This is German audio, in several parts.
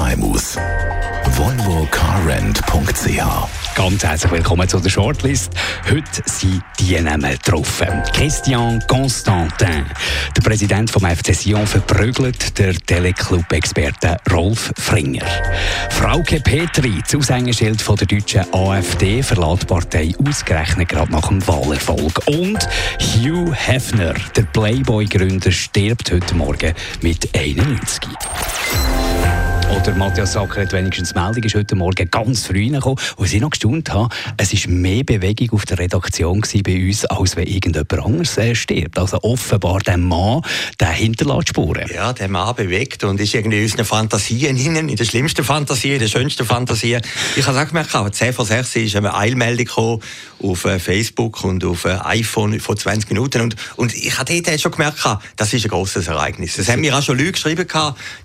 KMUs. volvocarrent.ch Ganz herzlich willkommen zu der Shortlist. Heute sind die Namen getroffen. Christian Constantin, der Präsident vom FC Sion, verprügelt der Teleclub-Experte Rolf Fringer. Frauke Petri, das Aushängeschild von der deutschen AfD, verlässt die Partei ausgerechnet gerade nach dem Wahlerfolg. Und Hugh Hefner, der Playboy-Gründer, stirbt heute Morgen mit 91. Oder Matthias Sacker hat wenigstens Meldung, ist heute Morgen ganz früh reingekommen. Und ich noch gestaunt habe, es war mehr Bewegung auf der Redaktion bei uns, als wenn irgendjemand anderes äh, stirbt. Also offenbar der Mann, der hinterlässt Spuren. Ja, der Mann bewegt und ist irgendwie in unseren Fantasien hinein, in der schlimmsten Fantasie, in der schönsten Fantasie. Ich habe es auch gemerkt, aber 10 vor 6 ist eine Eilmeldung gekommen auf äh, Facebook und auf äh, iPhone vor 20 Minuten und, und ich habe dort schon gemerkt, das ist ein grosses Ereignis. Das haben mir auch schon Leute geschrieben,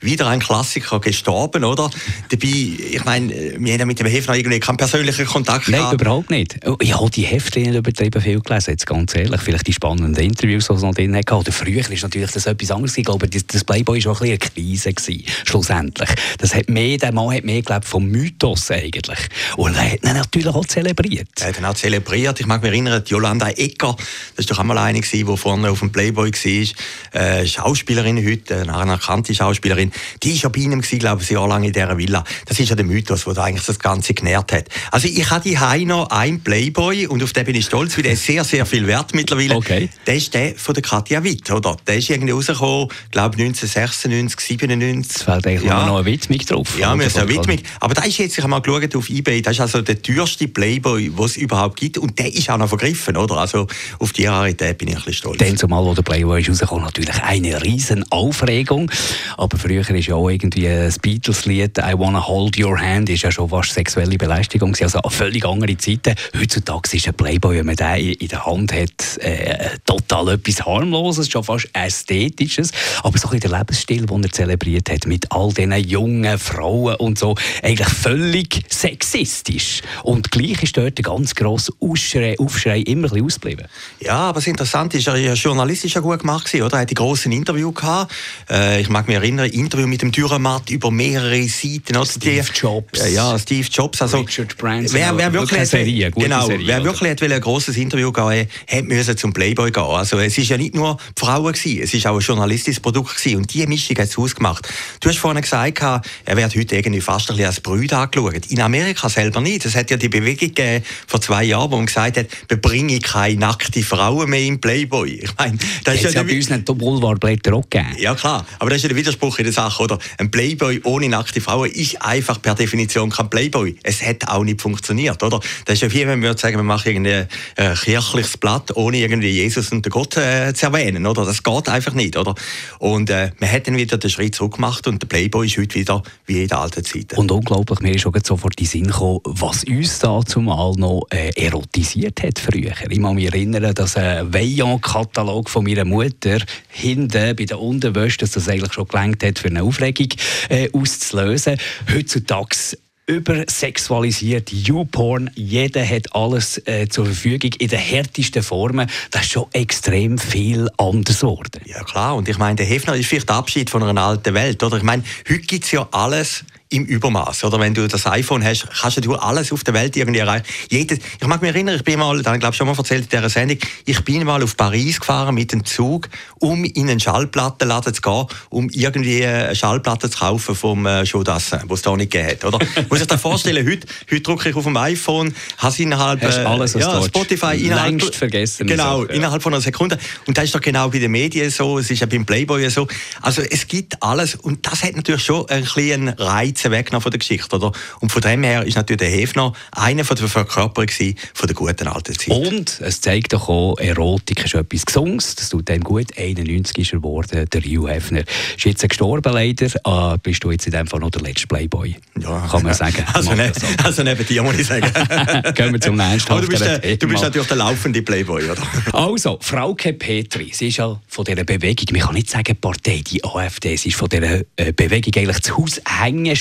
wieder ein Klassiker gestorben gestorben, oder? Dabei, ich meine, wir haben mit dem Heft noch irgendwie keinen persönlichen Kontakt Nein, gehabt. überhaupt nicht. Ich habe die Hefte nicht übertrieben viel gelesen, jetzt ganz ehrlich. Vielleicht die spannenden Interviews, die es noch drin hatte. Oder früher war natürlich das etwas anderes. Ich glaube, das Playboy war auch ein bisschen eine Krise, gewesen, schlussendlich. Das hat mehr, der Mann hat mehr gelebt vom Mythos eigentlich. Und er hat ihn natürlich auch zelebriert. Er hat ihn auch zelebriert. Ich mag mich erinnern, Jolanda Ecker, das war doch einmal eine, die vorne auf dem Playboy war, äh, Schauspielerin heute, eine anerkannte Schauspielerin, die war bei ihm, glaube ich, ein Jahr lang in dieser Villa. Das ist ja der Mythos, der eigentlich das Ganze genährt hat. Also ich habe die noch einen Playboy und auf den bin ich stolz, weil der ist sehr, sehr viel wert mittlerweile. Okay. Der ist der von der Katja Witt, oder? Der ist irgendwie rausgekommen, glaube 1996, 97. Es fällt eigentlich ja. noch eine Widmung drauf. Ja, wir eine Widmung. Aber da ist jetzt, ich habe mal geschaut auf Ebay, das ist also der teuerste Playboy, den es überhaupt gibt und der ist auch noch vergriffen, oder? Also auf die Rarität bin ich ein bisschen stolz. Dann zumal, wo der Playboy ist rausgekommen, natürlich eine riesen Aufregung. Aber früher ist ja auch irgendwie ein Beatles-Lied «I Wanna Hold Your Hand» ist ja schon fast sexuelle Belästigung, also völlig andere Zeiten. Heutzutage ist ein Playboy, wenn man den in der Hand hat, äh, total etwas harmloses, schon fast ästhetisches, aber so ein der Lebensstil, den er zelebriert hat, mit all diesen jungen Frauen und so, eigentlich völlig sexistisch. Und gleich ist dort der ganz grosse Aufschrei, immer ein ausgeblieben. Ja, aber das Interessante ist, er ja journalistisch ja gut gemacht oder? Er hat die grossen Interview gehabt. Äh, ich mag mich erinnern, Interview mit dem Dürrematt über mehrere Seiten. Oder? Steve Jobs. Ja, Steve Jobs. Also, Richard Branson. Wer, wer wirklich, wirklich Serie, genau, Serie, wer wirklich hat ein grosses Interview gehen hat müssen zum Playboy gehen. Also es ist ja nicht nur die Frauen gewesen, es ist auch ein journalistisches Produkt gewesen. Und diese Mischung hat es ausgemacht. Du hast vorhin gesagt, er wird heute irgendwie fast ein bisschen als Brüd angeschaut. In Amerika selber nicht. Es hat ja die Bewegung gegeben vor zwei Jahren, wo man gesagt hat, wir bringen keine nackte Frauen mehr im Playboy. Ich meine, das ist ja, ja bei uns nicht Boulevardblätter auch gegeben. Ja klar, aber das ist ja der Widerspruch in der Sache, oder? Ein Playboy ohne nackte Frauen ist einfach per Definition kein Playboy. Es hat auch nicht funktioniert, oder? Das ist ja wie wenn wir sagen, wir machen irgendwie ein kirchliches Blatt, ohne irgendwie Jesus und den Gott äh, zu erwähnen, oder? Das geht einfach nicht, oder? Und äh, man hat dann wieder den Schritt zurück gemacht und der Playboy ist heute wieder wie in der alten Zeit. Und unglaublich, mir ist schon sofort in den Sinn gekommen, was uns da zumal noch äh, erotisiert hat früher. Ich kann mich erinnern, dass ein Veillant-Katalog von meiner Mutter hinten bei der Unterwäsche, dass das eigentlich schon gelangt hat, für eine Aufregung äh, auszulösen. Heutzutage übersexualisiert, YouPorn, jeder hat alles äh, zur Verfügung in den härtesten Formen. Das ist schon extrem viel anders geworden. Ja klar, und ich meine, der Hefner ist vielleicht der Abschied von einer alten Welt. Oder? Ich meine, heute gibt es ja alles im Übermaß. Oder wenn du das iPhone hast, kannst du alles auf der Welt irgendwie erreichen. Jedes, ich mag mich erinnern, ich bin mal, dann glaube ich schon mal erzählt in dieser Sendung, ich bin mal auf Paris gefahren mit dem Zug, um in einen Schallplattenladen zu gehen, um irgendwie eine Schallplatte zu kaufen vom äh, Chaudassin, was es da nicht gegeben hat. Oder? Muss ich dir vorstellen, heute, heute drücke ich auf dem iPhone, habe innerhalb äh, alles ja, Spotify innerhalb, Längst vergessen. Genau, Sache, ja. innerhalb von einer Sekunde. Und das ist doch genau bei den Medien so, es ist ja beim Playboy so. Also es gibt alles und das hat natürlich schon ein bisschen einen Reiz Spitze weggenommen von der Geschichte. Oder? Und von dem her ist natürlich der Hefner einer von der Verkörperung von der guten alten Zeit. Und es zeigt doch auch, Erotik ist etwas Gesunges. Das tut dem gut. 91 ist er geworden, der Hugh Hefner. Ist jetzt gestorben leider. Ah, bist du jetzt in dem Fall noch der letzte Playboy? Ja. Kann man sagen. Also, ne, also neben dir muss ich sagen. Gehen wir zum nächsten Aber du bist, der, du bist natürlich der laufende Playboy, oder? Also, Frauke Petri, sie ist ja von dieser Bewegung, man kann nicht sagen Partei, die AfD, sie ist von dieser äh, Bewegung eigentlich das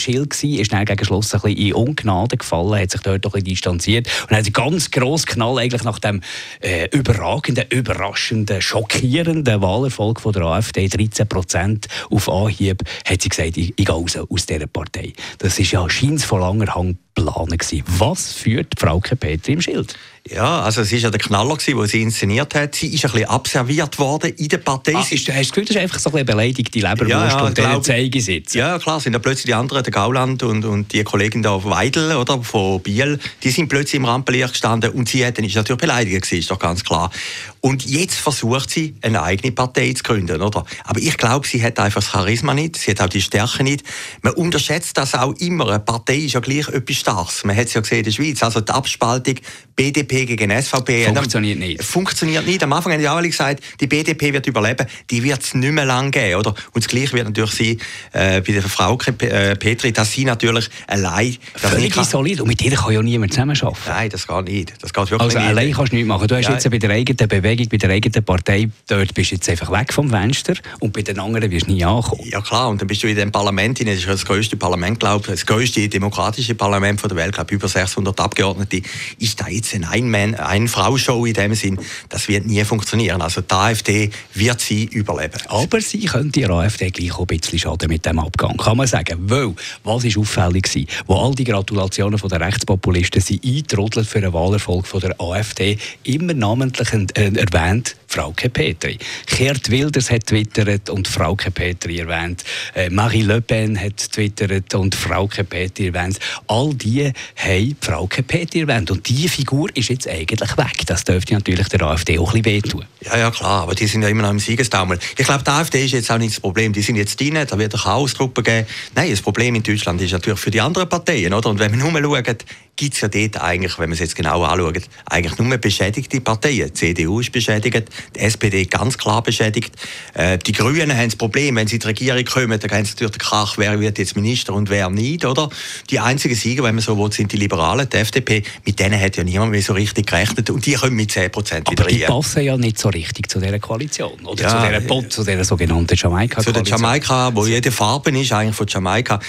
Haushängeschild gewesen, ist dann gegen Schluss ein bisschen in Ungnade gefallen, hat sich dort doch ein distanziert und hat einen ganz grossen Knall eigentlich nach dem äh, überragenden, überraschenden, schockierenden Wahlerfolg von der AfD, 13 Prozent auf Anhieb, hat sie gesagt, ich, ich gehe raus aus dieser Partei. Das ist ja scheint von langer Hand planen gewesen. Was führt Frauke Petri im Schild? Ja, also es war ja der Knaller, den sie inszeniert hat. Sie ist ein bisschen abserviert worden in der Partei. Ah, ist, hast du das Gefühl, das ist einfach so ein beleidigte Leberwurst ja, ja, und denen Zeige sitzen? Ja, klar, sind da plötzlich die anderen, der Gauland und, und die Kollegin da Weidel oder, von Biel, die sind plötzlich im Rampenlicht gestanden und sie hat, dann ist natürlich beleidigt gewesen, ist doch ganz klar. Und jetzt versucht sie, eine eigene Partei zu gründen, oder? Aber ich glaube, sie hat einfach das Charisma nicht, sie hat auch die Stärke nicht. Man unterschätzt das auch immer. Eine Partei ist ja gleich etwas Starkes. Man hat es ja gesehen in der Schweiz. Also die Abspaltung BDP gegen SVP. Funktioniert nicht. Funktioniert nicht. Am Anfang haben die auch alle gesagt, die BDP wird überleben. Die wird es nicht mehr lange geben. Oder? Und das Gleiche wird natürlich sein äh, bei der Frau äh, Petri, dass sie natürlich allein... Völlig solid. Und mit ihr kann ja niemand zusammenarbeiten. Nein, das geht nicht. Das geht wirklich also nicht. allein kannst du nichts machen. Du hast ja. jetzt bei der eigenen Bewegung, bei der eigenen Partei, dort bist du jetzt einfach weg vom Fenster und bei den anderen wirst du nie ankommen. Ja klar, und dann bist du in dem Parlament, das ist das größte Parlament, glaube ich, das größte demokratische Parlament der Welt, glaube über 600 Abgeordnete. Ist da jetzt ein Ein-Man- Ein-Frau-Show in dem Sinn? Das wird nie funktionieren. Also die AfD wird sie überleben. Aber sie könnte der AfD gleich auch ein bisschen schaden mit dem Abgang, kann man sagen. Weil, was ist auffällig war, wo all die Gratulationen von den Rechtspopulisten sind eintrudelt für einen Wahlerfolg von der AfD, immer namentlich äh, erwähnt, Frauke Petri. Gerd Wilders hat twittert und Frauke Petri erwähnt. Äh, Marie Le Pen hat twittert und Frauke Petri erwähnt. All die haben Frauke Petri erwähnt. Und diese Figur ist jetzt eigentlich weg. Das dürfte natürlich der AfD auch ein bisschen wehtun. Ja, ja, klar. Aber die sind ja immer noch im Siegestaumel. Ich glaube, die AfD ist jetzt auch nicht das Problem. Die sind jetzt drin, da wird eine Chaosgruppe geben. Nein, das Problem in Deutschland ist natürlich für die anderen Parteien. Oder? Und wenn man nur schaut, gibt es ja dort eigentlich, wenn man es jetzt genau anschaut, eigentlich nur beschädigte Parteien. Die CDU ist beschädigt, die SPD ganz klar beschädigt. Äh, die Grünen haben das Problem, wenn sie in die Regierung kommen, dann haben sie natürlich den Krach, wer wird jetzt Minister und wer nicht, oder? Die einzigen Sieger, wenn man so will, sind die Liberalen, die FDP. Mit denen hat ja niemand mehr so richtig gerechnet und die kommen mit 10 Prozent wieder Aber die passen ja nicht so richtig zu dieser Koalition oder ja, zu dieser Bot, zu dieser sogenannten Jamaika-Koalition. Zu der Jamaika, wo jede Farbe ist eigentlich von Jamaika.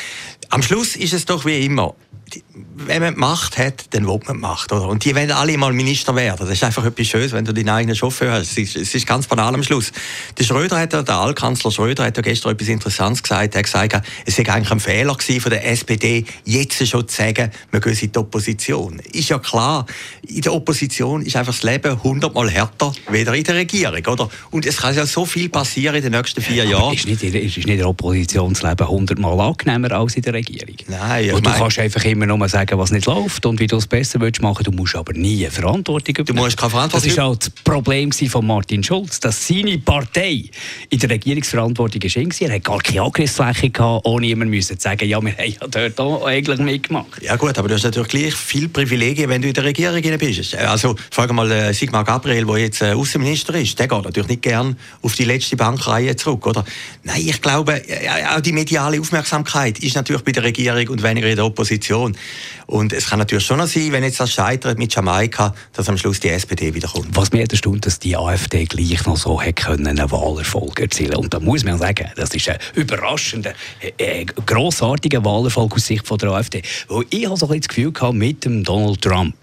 Am Schluss ist es doch wie immer, wenn man Macht hat, dann will man Macht. Oder? Und die wollen alle mal Minister werden. Das ist einfach etwas Schönes, wenn du deinen eigenen Chauffeur hast. Es ist, es ist ganz banal am Schluss. Der Schröder hat, der Altkanzler Schröder hat ja gestern etwas Interessantes gesagt. Er hat gesagt, es sei eigentlich ein Fehler gewesen von der SPD, jetzt schon zu sagen, wir gehen in die Opposition. Ist ja klar, in der Opposition ist einfach das Leben hundertmal härter, weder in der Regierung. Oder? Und es kann ja so viel passieren in den nächsten vier Jahren. Ist nicht, ist nicht der Opposition das Leben hundertmal angenehmer als in der Regierung? Nein, Und du kannst einfach immer nur sagen, was nicht läuft und wie du es besser willst machen. Du musst aber nie Verantwortung übernehmen. Du musst keine Verantwortung. Das war auch das Problem von Martin Schulz, dass seine Partei in der Regierungsverantwortung war. Er hat gar keine Angriffsfläche gehabt, ohne jemand zu sagen, ja, wir haben ja dort auch eigentlich mitgemacht. Ja gut, aber du hast natürlich gleich viele Privilegien, wenn du in der Regierung bist. Also frage mal äh, Sigmar Gabriel, der jetzt äh, Außenminister ist, der geht natürlich nicht gern auf die letzte Bankreihe zurück, oder? Nein, ich glaube, auch die mediale Aufmerksamkeit ist natürlich bei der Regierung und weniger in der Opposition. Und es kann natürlich schon noch sein, wenn jetzt das scheitert mit Jamaika, dass am Schluss die SPD wiederkommt. Was mir erstaunt, dass die AfD gleich noch so können einen Wahlerfolg erzielen Und da muss man sagen, das ist ein überraschender, äh, grossartiger Wahlerfolg aus Sicht von der AfD. Weil ich habe so ein das Gefühl gehabt, mit dem Donald Trump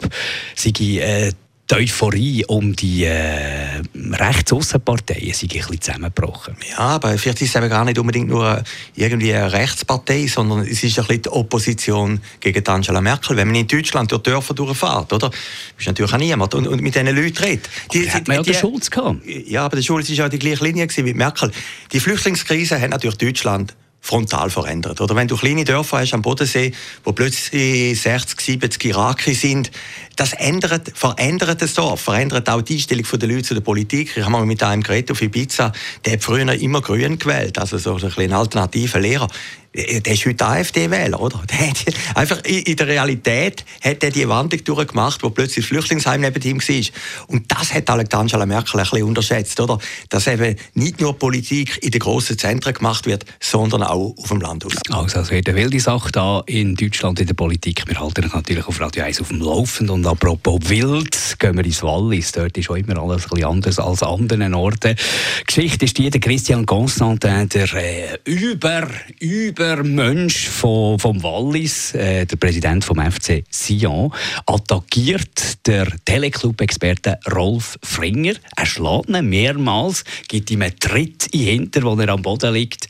sei äh, die Euphorie um die äh, Rechtsaußenparteien sind ein bisschen zusammengebrochen. Ja, aber vielleicht ist es eben gar nicht unbedingt nur irgendwie eine Rechtspartei, sondern es ist ein bisschen die Opposition gegen Angela Merkel. Wenn man in Deutschland durch Dörfer durchfährt, oder? Ist natürlich auch niemand. Und, und mit diesen Leuten redet. Die, hat man ja den Schulz gehabt. Ja, aber der Schulz war ja die gleiche Linie wie Merkel. Die Flüchtlingskrise hat natürlich Deutschland frontal verändert. Oder wenn du kleine Dörfer hast am Bodensee, wo plötzlich 60, 70 Iraker sind, das ändert, verändert das Dorf, verändert auch die Einstellung der Leute zu der Politik. Ich habe mal mit einem geredet auf Ibiza, der hat früher immer grün gewählt, also so ein, ein alternativer Lehrer der ist heute AfD-Wähler, oder? Der hat, einfach in der Realität hat er die Wandlung durchgemacht, wo plötzlich das Flüchtlingsheim neben ihm war. Und das hat Angela Merkel ein bisschen unterschätzt, oder? Dass eben nicht nur Politik in den grossen Zentren gemacht wird, sondern auch auf dem Land. Also, es wird eine wilde Sache da in Deutschland in der Politik. Wir halten uns natürlich auf Radio 1 auf dem Laufenden. Und apropos wild, gehen wir ins Wallis. Dort ist auch immer alles ein bisschen anders als an anderen Orten. Die Geschichte ist die, der Christian Constantin, der äh, über, über Mensch vom, vom Wallis, äh, der Präsident vom FC Sion, attackiert der Teleclub-Experte Rolf Fringer. Er schlägt ihn mehrmals, gibt ihm einen Tritt in den Hinter, wo er am Boden liegt.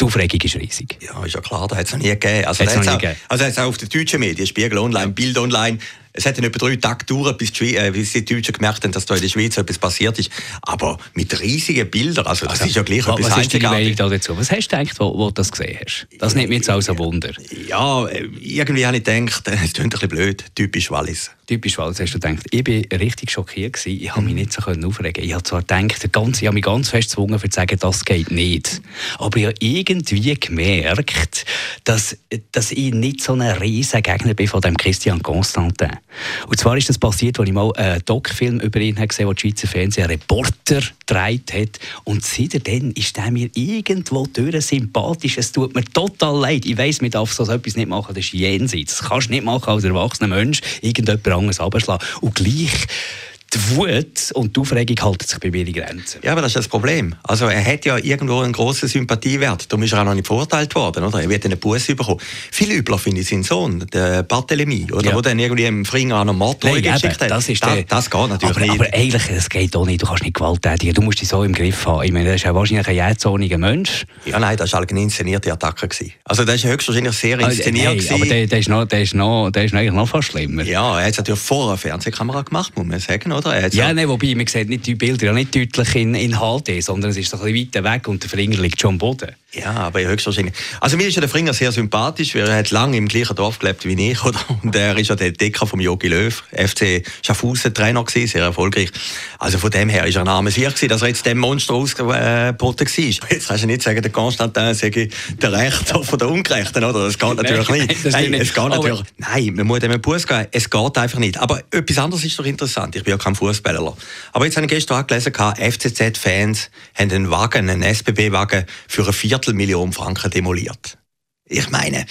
Die Aufregung ist riesig. Ja, ist ja klar, das hat es noch nie gegeben. Also, hat's nie auch, gegeben. also auch auf den deutschen Medien, Spiegel Online, Bild Online, es hat dann etwa drei Tage gedauert, bis die, äh, bis die Deutschen gemerkt haben, dass da in der Schweiz etwas passiert ist. Aber mit riesigen Bildern, also das also, ist ja gleich was, etwas Was ist deine Meinung dazu? Was hast du gedacht, wo, wo du das gesehen hast? Das nimmt mich jetzt als ein Wunder. Ja, äh, irgendwie habe ich gedacht, es klingt ein bisschen blöd, typisch Wallis typisch Wallis, hast du gedacht, ich bin richtig schockiert gewesen, ich habe mich mhm. nicht so aufregen Ich habe zwar gedacht, ganz, ich habe mich ganz fest gezwungen, zu sagen, das geht nicht. Aber ich habe irgendwie gemerkt, dass, dass ich nicht so ein riesen Gegner bin von dem Christian Constantin. Und zwar ist das passiert, als ich mal einen Doc-Film über ihn gesehen habe, wo die Schweizer Fernsehen einen Reporter gedreht hat. Und seitdem ist er mir irgendwo durch sympathisch. Es tut mir total leid. Ich weiss, man darf so etwas nicht machen, das ist jenseits. Das kannst du nicht machen als erwachsener Mensch. Irgendjemand anderes abschlagen. Und gleich die Wut und die Aufregung halten sich bei mir in Grenzen. Ja, aber das ist das Problem. Also er hat ja irgendwo einen grossen Sympathiewert. Darum ist er auch noch nicht verurteilt worden. Oder? Er wird einen Bus bekommen. Viel übler finde ich seinen Sohn, der Barthélemy, oder? Ja. wo dann irgendwie im Fringer an einen Mord geschickt hat. Das, ist das, das geht natürlich aber, nicht. Aber eigentlich, es geht auch nicht. Du kannst nicht gewalttätigen. Du musst dich so im Griff haben. Ich meine, das ist ja wahrscheinlich ein jähzorniger Mensch. Ja, nein, das war eine inszenierte Attacke. Also das war höchstwahrscheinlich sehr ah, inszeniert. Also, nein, aber der, der, ist noch, der, ist noch, der ist eigentlich noch fast schlimmer. Ja, er hat es natürlich vor einer Fernsehkamera gemacht, muss man sagen, oder? Ja, nein, wobei. Man sieht nicht die Bilder ja nicht deutlich in, in HD, sondern es ist so ein bisschen weiter weg und der Finger liegt schon am Boden. Ja, aber höchstwahrscheinlich. Also mir ist ja der Fringer sehr sympathisch, weil er hat lange im gleichen Dorf gelebt wie ich, oder? Und er ist ja der Decker vom Jogi Löw, FC Schaffhausen Trainer gewesen, sehr erfolgreich. Also von dem her ist er ein armes Sieg gewesen, dass er jetzt dem Monster ausgeboten war. Jetzt kannst du nicht sagen, der Konstantin sei der Rechte von der Ungerechten, oder? Das geht natürlich nein, nicht. Nein, es geht natürlich. Nein, man muss dem Bus geben. Es geht einfach nicht. Aber etwas anderes ist doch interessant. Ich bin ja kein Fußballer. Aber jetzt habe ich gestern gelesen, FCZ-Fans haben einen Wagen, einen SBB-Wagen für ein Viertel Viertelmillion Franken demoliert. Ich meine,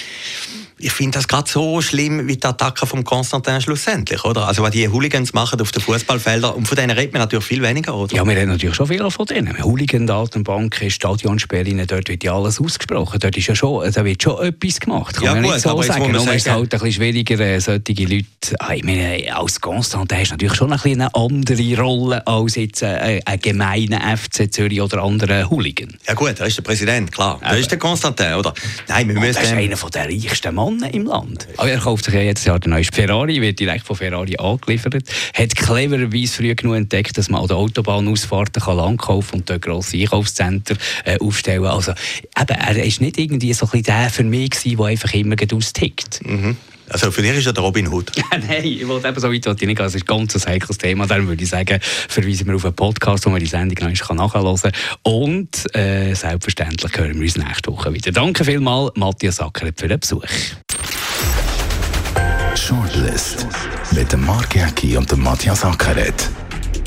ich finde das gerade so schlimm wie die Attacke von Konstantin schlussendlich, oder? Also was die Hooligans machen auf den Fußballfeldern und von denen redet man natürlich viel weniger, oder? Ja, wir reden natürlich schon viel von denen. Hooligan-Datenbanken, Stadionsperren, dort wird ja alles ausgesprochen. Dort ist ja schon, da wird schon etwas gemacht. Kann ja, man gut, nicht so aber sagen. Nur ist es halt ein bisschen schwieriger, äh, solche Leute, ah, ich meine, als Konstantin hast du natürlich schon ein bisschen eine andere Rolle als jetzt äh, ein gemeiner FC Zürich oder andere Hooligan. Ja gut, er ist der Präsident, klar. Er ist der Konstantin, oder? Nein, wir müssen... Das ist einer der reichsten Mann im Land. Aber er kauft sich ja jetzt Jahr den neuesten Ferrari, wird direkt von Ferrari angeliefert. Hat clevererweise früh genug entdeckt, dass man an der Autobahnausfahrten kann langkaufen und dort grosse Einkaufszentren äh, aufstellen Also eben, er ist nicht irgendwie so ein bisschen der für mich gewesen, der einfach immer austickt. Mhm. Also für dich ist ja der Robin Hood. Nein, ich wollte eben so weit nicht gehen. Es ist ein ganz heikles Thema. Darum würde ich sagen, verweisen wir auf einen Podcast, wo man die Sendung noch nachhören kann. Und äh, selbstverständlich hören wir uns nächste Woche wieder. Danke vielmals, Matthias Ackeret, für den Besuch. Shortlist mit dem Mark Jäcki und dem Matthias Ackeret.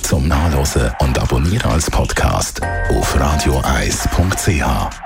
Zum Nachlesen und Abonnieren als Podcast auf radioeis.ch.